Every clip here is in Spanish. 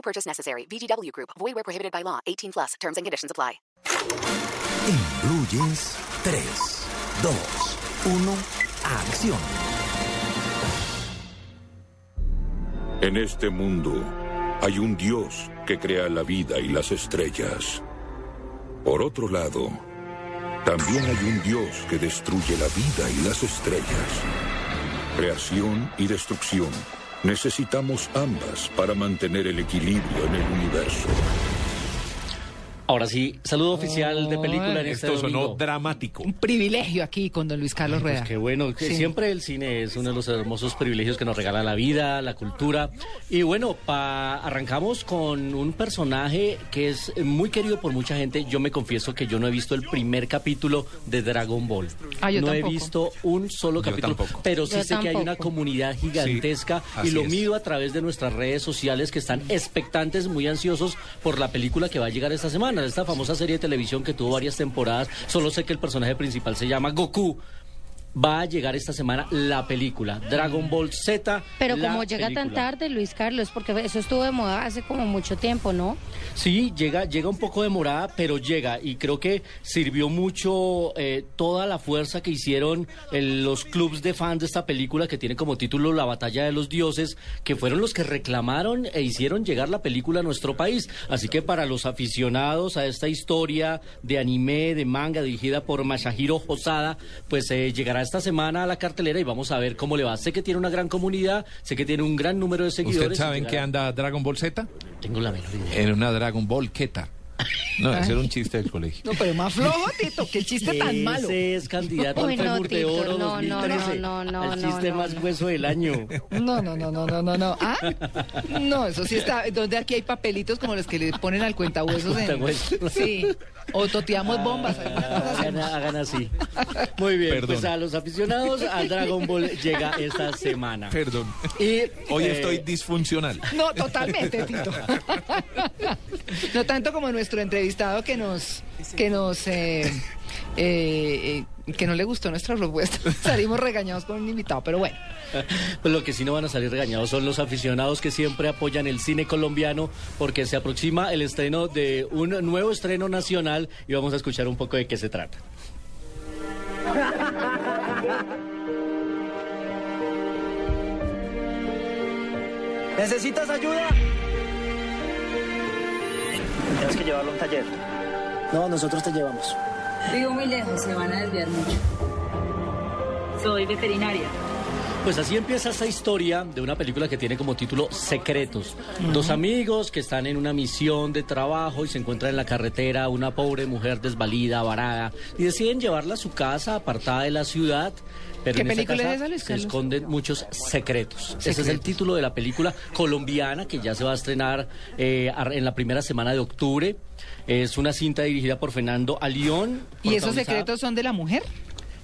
No purchase necessary. VGW Group. Void where prohibited by law. 18 plus. Terms and conditions apply. Jeans, 3, 2, 1, acción. En este mundo hay un Dios que crea la vida y las estrellas. Por otro lado, también hay un Dios que destruye la vida y las estrellas. Creación y destrucción. Necesitamos ambas para mantener el equilibrio en el universo. Ahora sí, saludo oficial de película en este Esto sonó domingo. dramático. Un privilegio aquí con don Luis Carlos Rueda. Pues qué bueno, que Sí. siempre el cine es uno de los hermosos privilegios que nos regala la vida, la cultura. Y bueno, pa- arrancamos con un personaje que es muy querido por mucha gente. Yo me confieso que yo no he visto el primer capítulo de Dragon Ball. Ah, yo no he visto un solo Yo capítulo, tampoco. pero sí Yo sé que hay una comunidad gigantesca Sí, y lo es. mido a través de nuestras redes sociales que están expectantes, muy ansiosos por la película que va a llegar esta semana, esta famosa serie de televisión que tuvo varias temporadas. Solo sé que el personaje principal se llama Goku. Va a llegar esta semana la película Dragon Ball Z. Pero como llega tan tarde, Luis Carlos, porque eso estuvo de moda hace como mucho tiempo, ¿no? Sí, llega, llega un poco demorada, pero llega y creo que sirvió mucho eh, toda la fuerza que hicieron el- los clubs de fans de esta película que tiene como título La Batalla de los Dioses, que fueron los que reclamaron e hicieron llegar la película a nuestro país. Así que para los aficionados a esta historia de anime, de manga dirigida por Masahiro Hosada, pues eh, llegará esta semana a la cartelera y vamos a ver cómo le va. Sé que tiene una gran comunidad, sé que tiene un gran número de seguidores. ¿Usted sabe y en qué anda Dragon Ball Z? Tengo la menor idea. En una Dragon Ball Keta. No, ese era un chiste del colegio. No, pero más flojo, Tito, qué chiste tan malo. Ese es candidato Uy, al Femur de Oro no, no, 2013. no, no, no, al chiste no, más no. hueso del año. No, no, no, no, no, no, no. ¿Ah? No, eso sí está. Donde aquí hay papelitos como los que le ponen al cuentahuesos en. Cuentahuesos. Sí. O toteamos bombas. cosa así. Hagan, hagan así. Muy bien, Perdón. pues a los aficionados al Dragon Ball llega esta semana. Perdón. Y, Hoy eh, estoy disfuncional. No, totalmente, Tito. No tanto como nuestro entrevistado que nos, que nos, eh, eh, eh, que no le gustó nuestra propuesta. Salimos regañados con un invitado, pero bueno. Pues lo que sí no van a salir regañados son los aficionados que siempre apoyan el cine colombiano porque se aproxima el estreno de un nuevo estreno nacional y vamos a escuchar un poco de qué se trata. ¿Necesitas ayuda? Que llevarlo a un taller. No, nosotros te llevamos. Vivo muy lejos, se van a desviar mucho. Soy veterinaria. Pues así empieza esta historia de una película que tiene como título Secretos. Dos amigos que están en una misión de trabajo y se encuentran en la carretera una pobre mujer desvalida, varada, y deciden llevarla a su casa apartada de la ciudad. Pero ¿Qué en esa película casa es esa, Luis Se esconden muchos secretos. Ese es el título de la película colombiana que ya se va a estrenar eh, en la primera semana de octubre. Es una cinta dirigida por Fernando Alión. ¿Y esos secretos son de la mujer?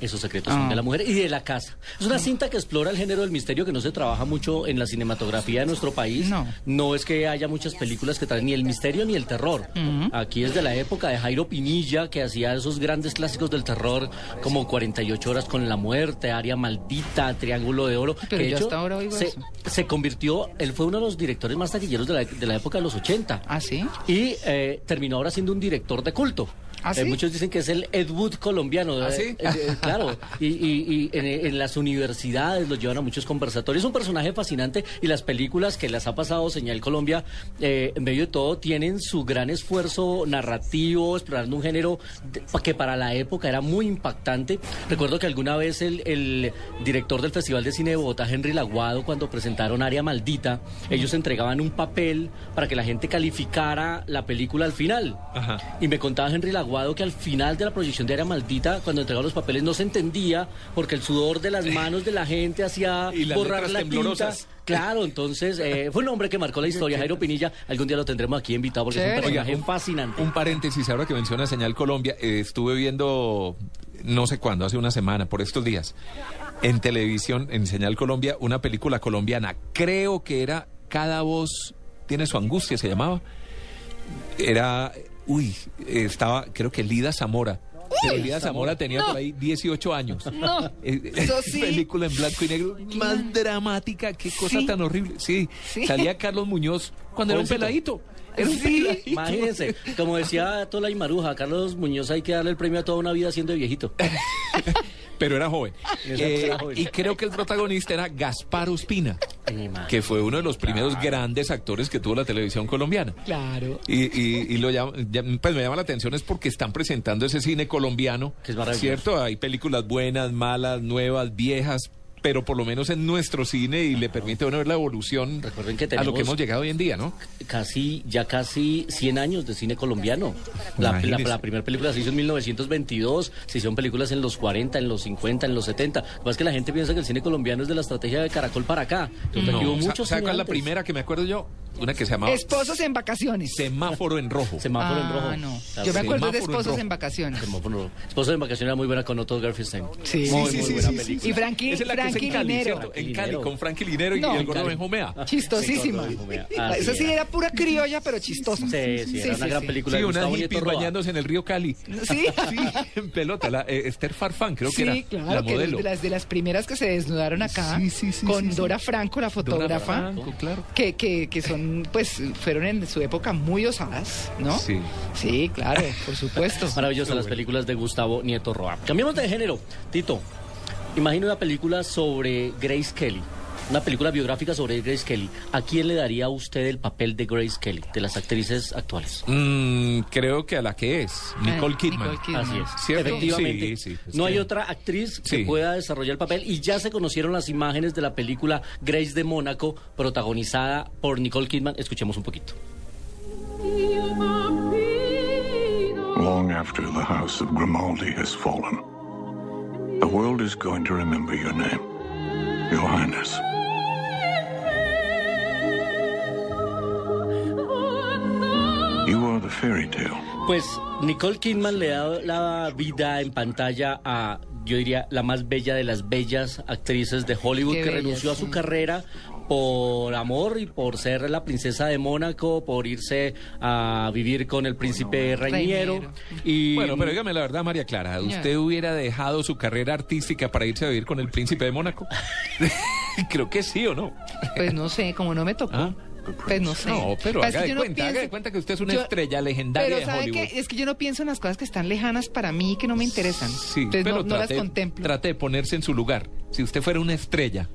Esos secretos son Ah. de la mujer y de la casa. Es una cinta que explora el género del misterio que no se trabaja mucho en la cinematografía de nuestro país. No. es que haya muchas películas que traen ni el misterio ni el terror. Aquí es de la época de Jairo Pinilla, que hacía esos grandes clásicos del terror como 48 horas con la muerte, Área Maldita, Triángulo de Oro. Pero que de hecho, hasta ahora oigo se, eso. se convirtió, él fue uno de los directores más taquilleros de la, de la época de los 80. ¿Ah, sí? Y eh, terminó ahora siendo un director de culto. ¿Ah, Eh, sí? muchos dicen que es el Ed Wood colombiano. ¿Ah, eh, sí? eh, eh, claro. Y, y- y en, en las universidades los llevan a muchos conversatorios. Es un personaje fascinante y las películas que las ha pasado Señal Colombia, eh, en medio de todo, tienen su gran esfuerzo narrativo, explorando un género de- que para la época era muy impactante. Recuerdo que alguna vez el, el director del Festival de Cine de Bogotá, Henry Laguado, cuando presentaron Área Maldita, ellos entregaban un papel para que la gente calificara la película al final. Ajá. Y me contaba Henry Laguado aguado que al final de la proyección de Área Maldita, cuando entregaron los papeles, no se entendía porque el sudor de las manos de la gente hacía Y las borrar letras la tinta. Claro, entonces eh, fue un hombre que marcó la historia, Jairo Pinilla. Algún día lo tendremos aquí invitado porque es un personaje Oiga, un- fascinante. Un paréntesis, ahora que menciona Señal Colombia, eh, estuve viendo, no sé cuándo, hace una semana, por estos días, en televisión, en Señal Colombia, una película colombiana. Creo que era Cada voz tiene su angustia, se llamaba. Era, uy, eh, estaba, creo que Lida Zamora. Pero Lida Zamora tenía por ahí 18 años. No, Eh, eso sí. Película en blanco y negro, más dramática, qué cosa Sí. tan horrible. Sí, Sí. salía Carlos Muñoz cuando era un peladito. Era un Sí. peladito. Imagínense, como decía Tola y Maruja, Carlos Muñoz hay que darle el premio a toda una vida siendo de viejito. pero era joven. Eh, era joven. y creo que el protagonista era Gaspar Ospina, que fue uno de los primeros grandes actores que tuvo la televisión colombiana. Claro. Y, y- y lo llama- ya- pues me llama la atención es porque están presentando ese cine colombiano, Que es maravilloso. ¿cierto? Hay películas buenas, malas, nuevas, viejas, pero por lo menos en nuestro cine y le permite a uno ver la evolución Recuerden que a lo que hemos llegado hoy en día, ¿no? casi, ya casi 100 años de cine colombiano. La, la, la primera película se hizo en 1922, se hicieron películas en los 40, en los 50, en los 70. Lo que pasa es que la gente piensa que el cine colombiano es de la estrategia de Caracol para acá. Entonces, aquí hubo No, muchos ¿Sabe cuál es la primera que me acuerdo yo? Una que se llamaba Esposos en vacaciones. Semáforo en Rojo. Semáforo en Ah, rojo. no. Claro, Yo me acuerdo de en Esposos en vacaciones. Semáforo en rojo. Esposa de vacaciones era muy buena con Otto Garfield Sí. Muy, Sí, muy sí, buena sí, película. Y Frankie, Esa es la que es Frankie en Cali, Linero. ¿cierto? En Cali, Linero. con Frankie Linero y No. el gordo. Benjumea. Chistosísima. Ah, Esa sí era. pura criolla, pero chistosa. Sí, sí, era una gran película. Sí, unas Gustavo hippies bañándose en el río Cali. Sí. Sí, en pelota. La, eh, Esther Farfán, creo que Sí, era claro, la que modelo. de las, de las primeras que se desnudaron acá, Sí, sí, sí, con. Dora Franco, la Dora fotógrafa, Franco, claro. que, que, que son, pues, fueron en su época muy osadas, ¿no? Sí. Sí, claro, por supuesto. Maravillosas las películas de Gustavo Nieto Roa. Cambiamos de género. Tito, imagina una película sobre Grace Kelly. Una película biográfica sobre Grace Kelly. ¿A quién le daría usted el papel de Grace Kelly, de las actrices actuales? Mm, creo que a la que es, Nicole Ah, Kidman. Nicole Kidman. Así es. ¿Cierto? Efectivamente. Sí, sí, es no que- hay otra actriz que Sí. pueda desarrollar el papel y ya se conocieron las imágenes de la película Grace de Mónaco, protagonizada por Nicole Kidman. Escuchemos un poquito. Long after the house of Grimaldi has fallen, the world is going to remember your name, Your Highness. Pues Nicole Kidman le da la vida en pantalla a, yo diría, la más bella de las bellas actrices de Hollywood Qué que renunció a sí. su carrera por amor y por ser la princesa de Mónaco, por irse a vivir con el príncipe Reiniero. Reiniero. Y Bueno, pero dígame la verdad, María Clara, ¿usted hubiera dejado su carrera artística para irse a vivir con el príncipe de Mónaco? Creo que sí o no. Pues no sé, como no me tocó. ¿Ah? Pues no sé. No, pero Pues haga que de yo no cuenta, haga de cuenta que usted es una yo- estrella legendaria Pero de ¿sabe Hollywood. qué? Es que yo no pienso en las cosas que están lejanas para mí, que no me interesan. Sí, Entonces pero no, no las contemplo. trate de ponerse en su lugar. Si usted fuera una estrella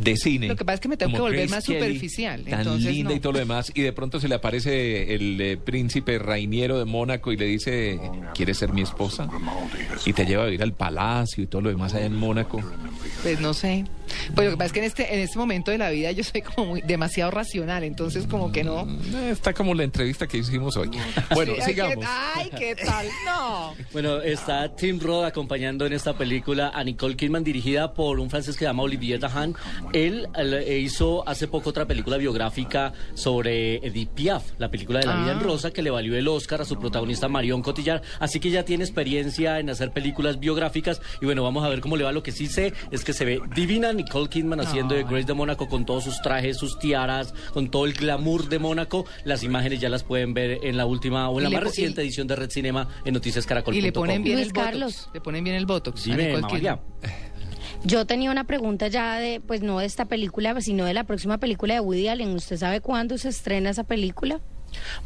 de cine. Lo que pasa es que me tengo que volver Grace más Kelly, superficial, Tan entonces linda no. y todo lo demás. Y de pronto se le aparece el eh, príncipe Rainiero de Mónaco y le dice: ¿Quieres ser mi esposa? Y te lleva a vivir al palacio y todo lo demás allá en Mónaco. Pues no sé. Pues lo que pasa es que en este, en este momento de la vida yo soy como muy, demasiado racional, entonces como que no. Eh, Está como la entrevista que hicimos hoy. Bueno, Sí, ay, sigamos. ¿qué- Ay, ¿qué tal? No. Bueno, está Tim Roth acompañando en esta película a Nicole Kidman, dirigida por un francés que se llama Olivier Dahan. Él eh, hizo hace poco otra película biográfica sobre Edith Piaf, la película de La vida en Ah. rosa, que le valió el Oscar a su protagonista Marion Cotillard. Así que ya tiene experiencia en hacer películas biográficas. Y bueno, vamos a ver cómo le va. Lo que sí sé es que se ve divina Nicole Kidman haciendo de Grace de Mónaco con todos sus trajes, sus tiaras, con todo el glamour de Mónaco. Las imágenes ya las pueden ver en la última o en la más reciente edición de Red Cinema en Noticias Caracol. Y le ponen bien el botox. Carlos. Le ponen bien el botox. a Dime, Nicole Mamalia. Kidman. Yo tenía una pregunta ya de, pues no de esta película, sino de la próxima película de Woody Allen. ¿Usted sabe cuándo se estrena esa película?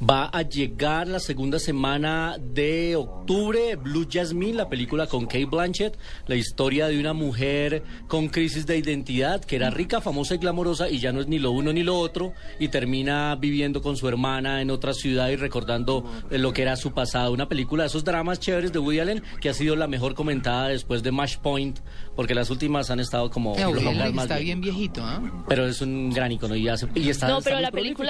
Va a llegar la segunda semana de octubre Blue Jasmine, la película con Kate Blanchett, la historia de una mujer con crisis de identidad que era rica, famosa y glamorosa y ya no es ni lo uno ni lo otro y termina viviendo con su hermana en otra ciudad y recordando eh, lo que era su pasado. Una película de esos dramas chéveres de Woody Allen que ha sido la mejor comentada después de Mash Point porque las últimas han estado como No, está bien. bien viejito, ¿ah? Pero es un gran icono y, hace- y está No, está pero muy la prolífico.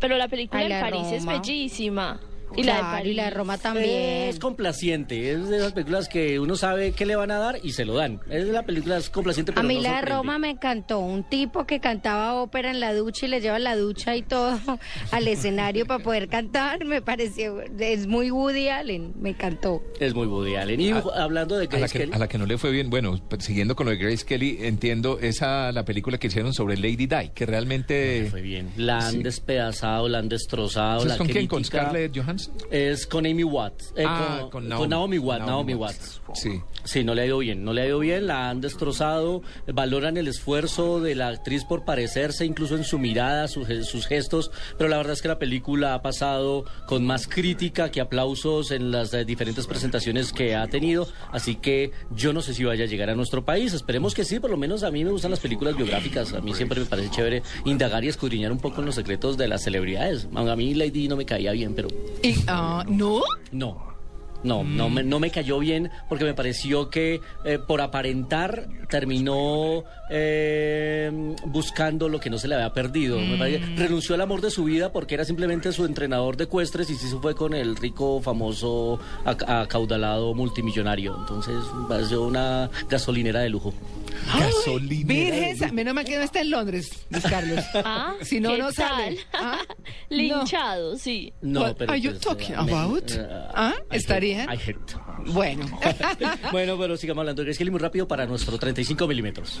Pero la película en París es bellísima. Y la de París. y la de Roma también. Es complaciente, es de esas películas que uno sabe qué le van a dar y se lo dan. Es la película es complaciente, pero A mí no la de. Roma me encantó. Un tipo que cantaba ópera en la ducha y le lleva la ducha y todo al escenario para poder cantar. Me pareció. Es muy Woody Allen. Me encantó. Es muy Woody Allen. Y A- hablando de A la, Grace que, Kelly, a la que no le fue bien, bueno, pues, siguiendo con lo de Grace Kelly, entiendo esa la película que hicieron sobre Lady Di, que realmente... fue bien. La han Sí. despedazado, la han destrozado. ¿Eso la es con quién? ¿Con Scarlett Johansson? Es con Amy Watts. eh, Ah, con, con con Naomi. Naomi, Watts. Naomi Naomi Watts. Watts. Sí. Sí, no le ha ido bien, no le ha ido bien, la han destrozado, valoran el esfuerzo de la actriz por parecerse, incluso en su mirada, su ge- sus gestos, pero la verdad es que la película ha pasado con más crítica que aplausos en las eh, diferentes presentaciones que ha tenido, así que yo no sé si vaya a llegar a nuestro país, esperemos que sí, por lo menos a mí me gustan las películas biográficas, a mí siempre me parece chévere indagar y escudriñar un poco en los secretos de las celebridades, a mí Lady no me caía bien, pero... Ah, ¿No? No. No, no, me, no me cayó bien porque me pareció que eh, por aparentar terminó eh, buscando lo que no se le había perdido. Me parece- renunció al amor de su vida porque era simplemente su entrenador de ecuestres y sí se fue con el rico, famoso, ac- acaudalado multimillonario. Entonces me pareció una gasolinera de lujo. Gasolina. Virgen, menos mal que no está en Londres, Luis Carlos. Ah, si no, ¿qué no sale. tal? Ah, Linchado, sí. No, What pero are you pues, talking eh, about? eh, ¿Ah? I hate- ¿Estarían? I hate. Bueno. bueno, pero sigamos hablando Grace Kelly muy rápido para nuestro 35 milímetros.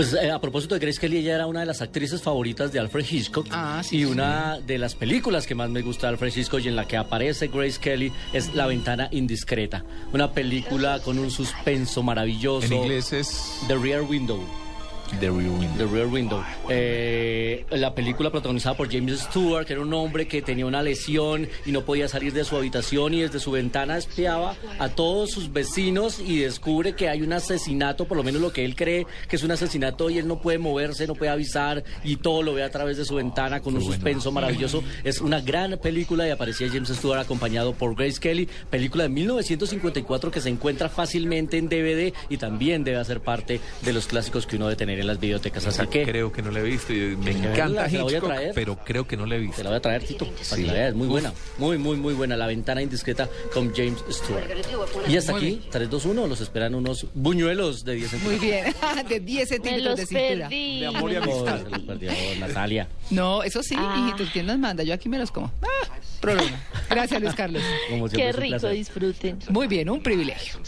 Pues eh, a propósito de Grace Kelly, ella era una de las actrices favoritas de Alfred Hitchcock. Ah, sí, y sí. una de las películas que más me gusta de Alfred Hitchcock y en la que aparece Grace Kelly es La ventana indiscreta. Una película con un suspenso maravilloso. En inglés es The Rear Window. The Rear Window. The Rear Window. Eh, la película protagonizada por James Stewart, que era un hombre que tenía una lesión y no podía salir de su habitación y desde su ventana espiaba a todos sus vecinos y descubre que hay un asesinato, por lo menos lo que él cree que es un asesinato y él no puede moverse, no puede avisar y todo lo ve a través de su ventana con un suspenso maravilloso. Es una gran película y aparecía James Stewart acompañado por Grace Kelly, película de 1954 que se encuentra fácilmente en DVD y también debe hacer parte de los clásicos que uno debe tener en las bibliotecas. Así que Creo que no la he visto y me encanta verla, se la voy a Hitchcock, traer. pero creo que no la he visto. te la voy a traer, Tito, para Sí. que la veas. Es muy Uf. buena, muy, muy, muy buena. La ventana indiscreta con James Stewart. Y hasta Muy aquí, 3, 2, 1, los esperan unos buñuelos de 10 Muy centímetros. bien. De 10 Me centímetros de cintura. perdí. Oh, se los perdió Natalia. No, eso sí, Ah. hijitos, ¿quién nos manda? Yo aquí me los como. Ah, problema. Gracias, Luis Carlos. Como Qué rico, placer. disfruten. Muy bien, un privilegio.